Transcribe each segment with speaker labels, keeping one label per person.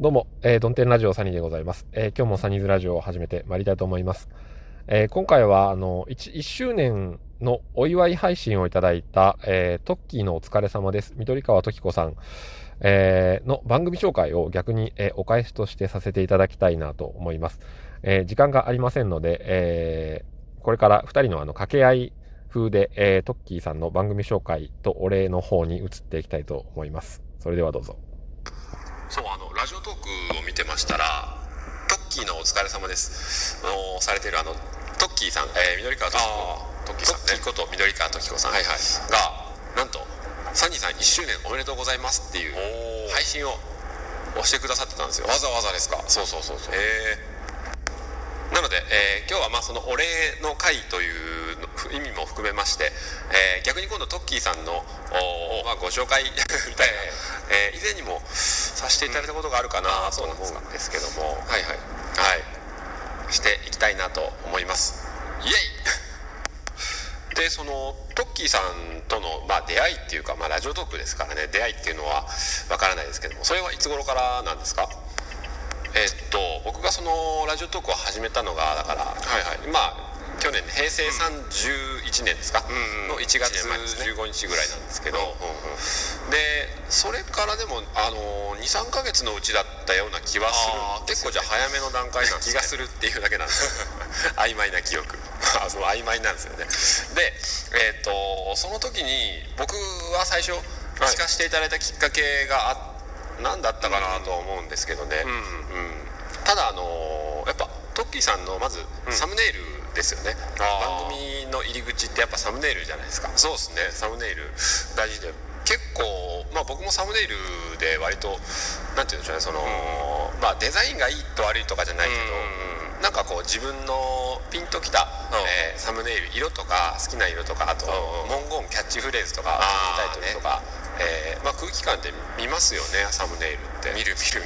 Speaker 1: どうも、えー、ドンテンラジオサニーでございます。えー、今日もサニーズラジオを始めてまいりたいと思います。えー、今回は、あの1、1周年のお祝い配信をいただいた、えー、トッキーのお疲れ様です。緑川時子さん、えー、の番組紹介を逆に、えー、お返しとしてさせていただきたいなと思います。えー、時間がありませんので、えー、これから2人のあの掛け合い風で、えー、トッキーさんの番組紹介とお礼の方に移っていきたいと思います。それではどうぞ。
Speaker 2: そうあのラジオトークを見てましたらトッキーのお疲れ様です。のされてるあのトッキーさん、えー、緑川時子トッキーさん、ね、トッキーこと緑川時子さん、はいはい、がなんとサニーさん1周年おめでとうございますっていう配信を押してくださってたんですよ。
Speaker 3: わざわざですか？
Speaker 2: そうそうそうそう。えー、なので、えー、今日はまあそのお礼の会という意味も含めまして、えー、逆に今度トッキーさんのお、まあ、ご紹介 みたいな、えー、以前にもさせていただいたことがあるかなと思うんですけども、はいはい。はい。していきたいなと思います。イエイ。でそのトッキーさんとの、まあ、出会いっていうか、まあ、ラジオトークですからね。出会いっていうのはわからないですけども。それはいつ頃からなんですか？えっと僕がそのラジオトークを始めたのがだから、はいはい、まあ去年平成31年ですか、の1月15日ぐらいなんですけど、でそれからでもあの23か月のうちだったような気はする結構じゃあ早めの段階な気がするっていうだけなんです曖昧な記憶あそう曖昧なんですよね。で、えーと、その時に僕は最初聞かせていただいたきっかけがあ何だったかなとは思うんですけどね、うんうん、ただあのやっぱトッキーさんのまずサムネイル、ですよね。番組の入り口ってやっぱサムネイルじゃないですか。
Speaker 3: そうですね。サムネイル大事で。
Speaker 2: 結構まあ僕もサムネイルで割となんて言うんでしょうね。その、うん、まあデザインがいいと悪いとかじゃないけど、うん、なんかこう自分のピンときた、うん、えー、サムネイル色とか好きな色とかあと文言キャッチフレーズとかタイトルとか、ね、えー、まあ、空気感って見ますよねサムネイルって。
Speaker 3: 見る見る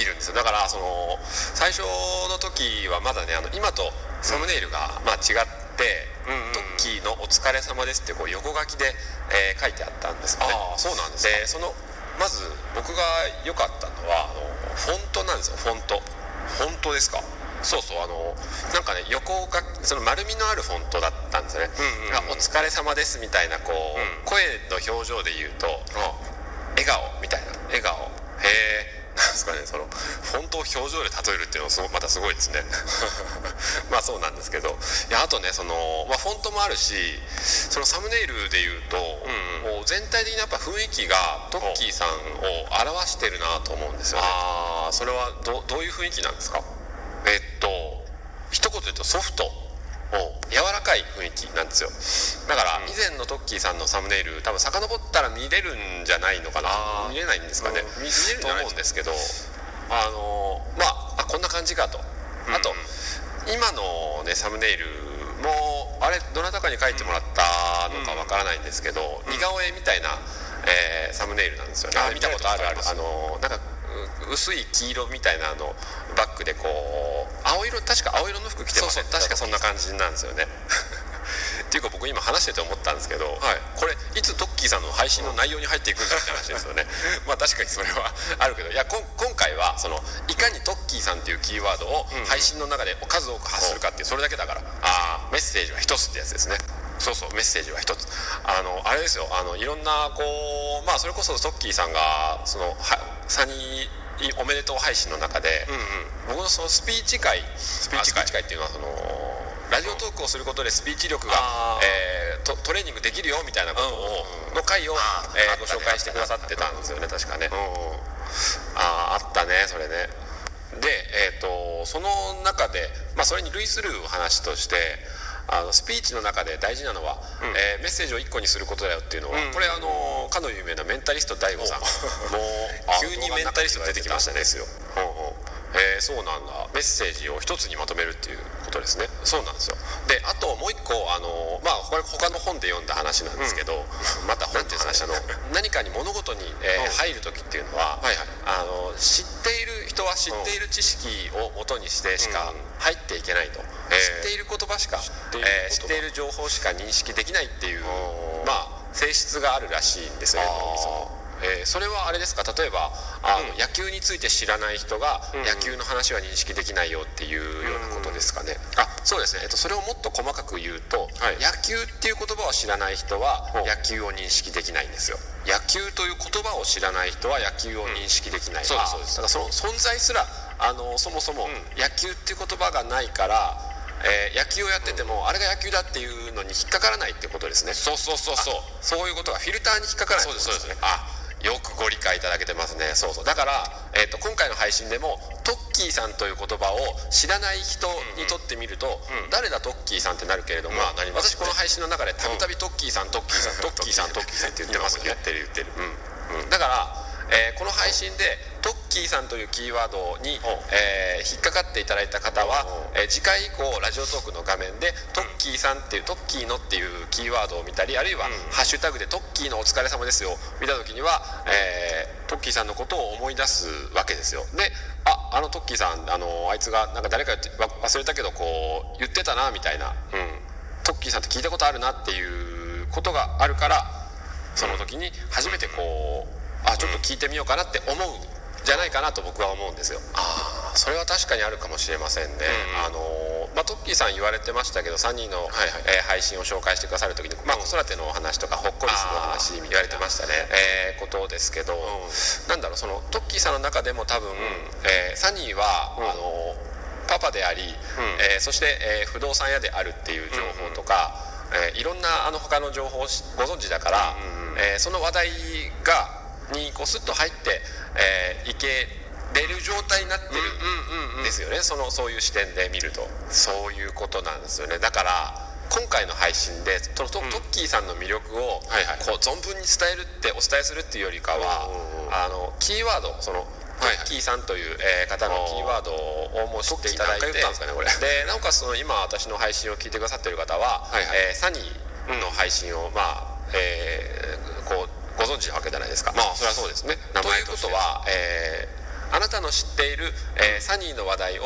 Speaker 2: 見るんですよ。だからその最初の時はまだねあの今とサムネイルが、まあ、違って、トッキーのお疲れ様ですってこう横書きで、えー、書いてあったんですよね。
Speaker 3: あそうなんです
Speaker 2: でそのまず僕が良かったのはあのフォントなんですよフォント。
Speaker 3: フォントですか？
Speaker 2: そうそう。あのなんかね横がその丸みのあるフォントだったんですよね、うんうんうん、お疲れ様ですみたいなこう、うん、声の表情で言うと、笑顔みたいな。笑顔。へえですかねそのフォントを表情で例えるっていうのもまたすごいですね。まあそうなんですけど。いやあとねその、まあ、フォントもあるしそのサムネイルでいうと、うんうん、全体的にやっぱ雰囲気がトッキーさんを表してるなと思うんですよね。
Speaker 3: ああそれはどどういう雰囲気なんですか？
Speaker 2: えっと一言で言うとソフト柔らかい雰囲気なんですよ。だから以前のトッキーさんのサムネイル多分遡ったら見れるんじゃないのかな。見れないんですかね。見れると思うんですけどあのまあこんな感じかと。あと、今のねサムネイルもあれどなたかに書いてもらったのかわからないんですけど、似顔絵みたいな、えー、サムネイルなんですよね。
Speaker 3: 見たことあるある。
Speaker 2: あのなんか薄い黄色みたいなのバックでこう青色確か青色の服着てますね。確かそんな感じなんですよね。っていうか僕今話してて思ったんですけど、はい、これいつトッキーさんの配信の内容に入っていくんだって話ですよね。まあ確かにそれはあるけどいや今回はそのいかにトッキーさんっていうキーワードを配信の中で数多く発するかっていうそれだけだから、ああメッセージは一つってやつですね。そうそうメッセージは一つ。あのあれですよあのいろんなこうまあそれこそトッキーさんがそのはサニーおめでとう配信の中で、うんうん、僕のそのスピーチ会スピーチ会。っていうのはそのラジオトークをすることでスピーチ力が、えー、トトレーニングできるよみたいなことを、の回を、えー、ご紹介してくださってたんですよね確かね、あああったねそれね。で、えーと、その中で、まあ、それに類する話としてあのスピーチの中で大事なのは、うん、えー、メッセージを1個にすることだよっていうのは、うん、これあのかの有名なメンタリスト DAIGO さん。もう急にメンタリスト出てきましたね。ですよ。えー、そうなんだ。メッセージを一つにまとめるっていうことですね。そうなんですよ。であともう一個あのまあこれ他の本で読んだ話なんですけど、うん、また本っていう話あの何かに物事に、えー、入る時っていうのは、はいはい、あの知っている人は知っている知識をもとにしてしか入っていけないと、うん、知っている言葉しか知っている,、えー、知っている情報しか認識できないっていうまあ性質があるらしいんですよ。えーそれはあれですか？例えばあの、野球について知らない人が、野球の話は認識できないよっていうようなことですかね、あそうですね、えっと、それをもっと細かく言うと、
Speaker 3: はい。
Speaker 2: 野球っていう言葉を知らない人は野球を認識できないんですよ。野球という言葉を知らない人は野球を認識できない、
Speaker 3: そうですそうです。
Speaker 2: だからその存在すらあのそもそも野球っていう言葉がないから、えー野球をやってても、あれが野球だっていうのに引っかからないってことですね。
Speaker 3: そうそうそうそう。
Speaker 2: あそういうことがフィルターに引っかからないってこと
Speaker 3: そうです
Speaker 2: あよくご理解いただけてますね。そうそう。だから、えー、と今回の配信でもトッキーさんという言葉を知らない人にとってみると、誰だトッキーさんってなるけれども、
Speaker 3: まあなります
Speaker 2: 私この配信の中でたびたびトッキーさんトッキーさんトッキーさんトッキーさんって言ってますよね。
Speaker 3: 言ってる言ってる。
Speaker 2: うん。だから、えーこの配信でトッキーさんというキーワードに、えー引っかかっていただいた方は、えー次回以降ラジオトークの画面でトッキーさんっていうトッキーのっていうキーワードを見たりあるいは、ハッシュタグでトッキーのお疲れ様ですよ見た時には、えートッキーさんのことを思い出すわけですよ。でああのトッキーさんあのあいつがなんか誰か言ってわ忘れたけどこう言ってたなみたいな、トッキーさんって聞いたことあるなっていうことがあるからその時に初めてこうあちょっと聞いてみようかなって思う。んじゃないかなと僕は思うんですよ。ああそれは確かにあるかもしれませんね、あのまあ、トッキーさん言われてましたけど3人の、えー配信を紹介してくださる時に、まあ、子育てのお話とかほっこりするお話言われてましたね、えーことですけど、なんだろうそのトッキーさんの中でも多分、えーサニーは、あのパパであり、えーそして、えー不動産屋であるっていう情報とか、えーいろんなあの他の情報をしご存知だから、えーその話題がにこうスッと入って、えーいけれる状態になってるんですよね、そのそういう視点で見ると。そういうことなんですよね。だから今回の配信でトトトッキーさんの魅力をこう存分に伝えるってお伝えするっていうよりかは、あのキーワードそのトッキーさんという、えー方のキーワードをもう知っていただいて。
Speaker 3: ですかねこれ。
Speaker 2: でなおかつその今私の配信を聞いてくださってる方は、えーサニーの配信を、まあえーこうご存知なわけじゃないですか。
Speaker 3: まあそれはそうですね。名
Speaker 2: というこ
Speaker 3: 前と
Speaker 2: は、えーあなたの知っている、えーサニーの話題を、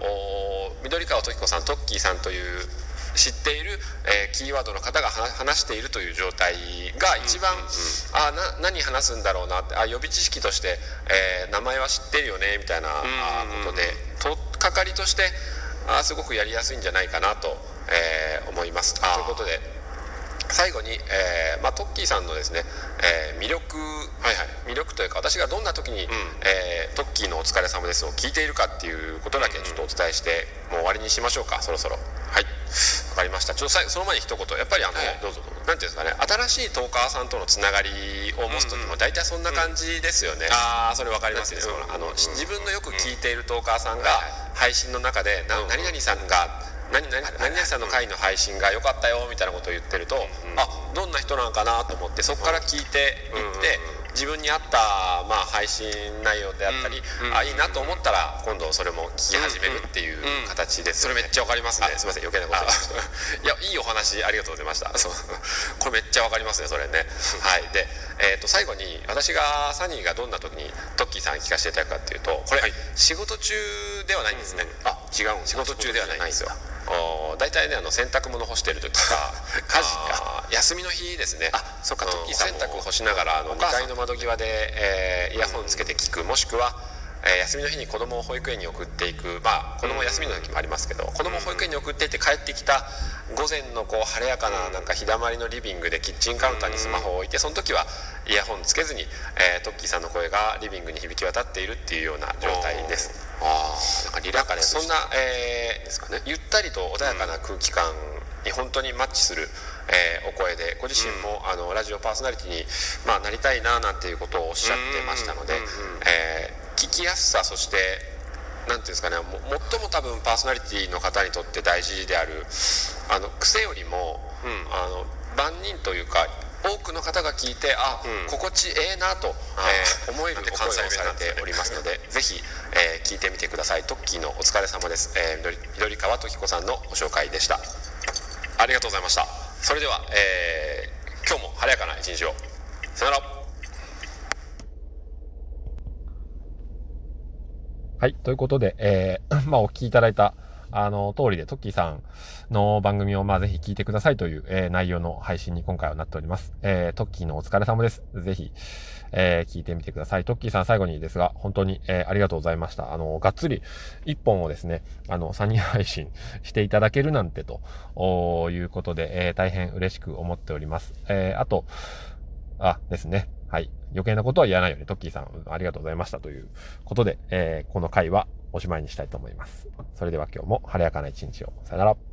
Speaker 2: お緑川時子さんトッキーさんという知っている、えーキーワードの方がは話しているという状態が一番、あな何話すんだろうなってあ予備知識として、えー名前は知ってるよねみたいなあことでとっかかりとしてあすごくやりやすいんじゃないかなと、えー思います。ということで最後に、えーまあ、トッキーさんのですね、えー魅力、魅力というか私がどんな時に、えートッキーのお疲れ様ですを聞いているかっていうことだけちょっとお伝えして、もう終わりにしましょうかそろそろ。はい。わかりました。ちょっとその前に一言。やっぱりあの、
Speaker 3: はい。
Speaker 2: どうぞどうぞ。なんていうんですかね新しいトーカーさんとのつながりを持つ時も大体そんな感じですよね、
Speaker 3: ああそれわかりますね
Speaker 2: うんあの、
Speaker 3: うん
Speaker 2: 自分のよく聞いているトーカーさんが
Speaker 3: はい
Speaker 2: 配信の中で、な何々さんが何々何々さんの回の配信が良かったよみたいなことを言ってると、あどんな人なのかなと思ってそこから聞いていって、自分に合った、まあ、配信内容であったり、あいいなと思ったら今度それも聞き始めるっていう形で。すよね、
Speaker 3: それめっちゃわかりますね。
Speaker 2: あすいません余計なこと言い やいいお話ありがとうございました。これめっちゃわかりますねそれね。はい。で、えー、と最後に私がサニーがどんな時にトッキーさんに聞かせていただくかっていうとこれ、
Speaker 3: はい。
Speaker 2: 仕事中ではないんですね、
Speaker 3: あ違うん
Speaker 2: 仕事中ではないんですよ大体ねあの洗濯物干してる時か家事か。休みの日ですね。
Speaker 3: あそっか
Speaker 2: うん
Speaker 3: トッキーさんも
Speaker 2: 洗濯干しながらあの2
Speaker 3: お母さん。
Speaker 2: 階の窓際で、えーイヤホンつけて聞く。もしくは、えー休みの日に子供を保育園に送っていく。まあ子供休みの時もありますけど、子供を保育園に送っていって帰ってきた午前のこう晴れやかななんか日だまりのリビングでキッチンカウンターにスマホを置いてその時はイヤホンつけずに、えートッキーさんの声がリビングに響き渡っているっていうような状態です。
Speaker 3: ああなんかリラックス
Speaker 2: そんな、えー
Speaker 3: ですかね。
Speaker 2: ゆったりと穏やかな空気感に本当にマッチする、えーお声でご自身も、あのラジオパーソナリティに、まあ、なりたいななんていうことをおっしゃってましたので、えー聞きやすさそしてなんていうんですかねも最も多分パーソナリティの方にとって大事であるあの癖よりも、あの万人というか多くの方が聞いてあ、心地ええなと、えー思えるお声をされておりますのでぜひ、えー聞いてみてください。トッキーのお疲れ様です、えー、緑緑川時子さんのご紹介でした。ありがとうございました。それでは、えー今日も晴れやかな一日を。さよなら。
Speaker 1: はい。ということで、えー まあ、お聞きいただいた
Speaker 2: あの、通りでトッキーさんの番組をまあぜひ聞いてくださいという、えー、内容の配信に今回はなっております。えー、トッキーのお疲れ様です。ぜひ、えー、聞いてみてください。トッキーさん最後にですが、本当に、えー、ありがとうございました。あの、がっつり一本をですね、あの、3人配信していただけるなんてということで、えー、大変嬉しく思っております。えー、あと、あ、ですね。はい。余計なことは言わないように、トッキーさん、ありがとうございましたということで、えー、この回はおしまいにしたいと思います。それでは今日も晴れやかな一日を。さよなら。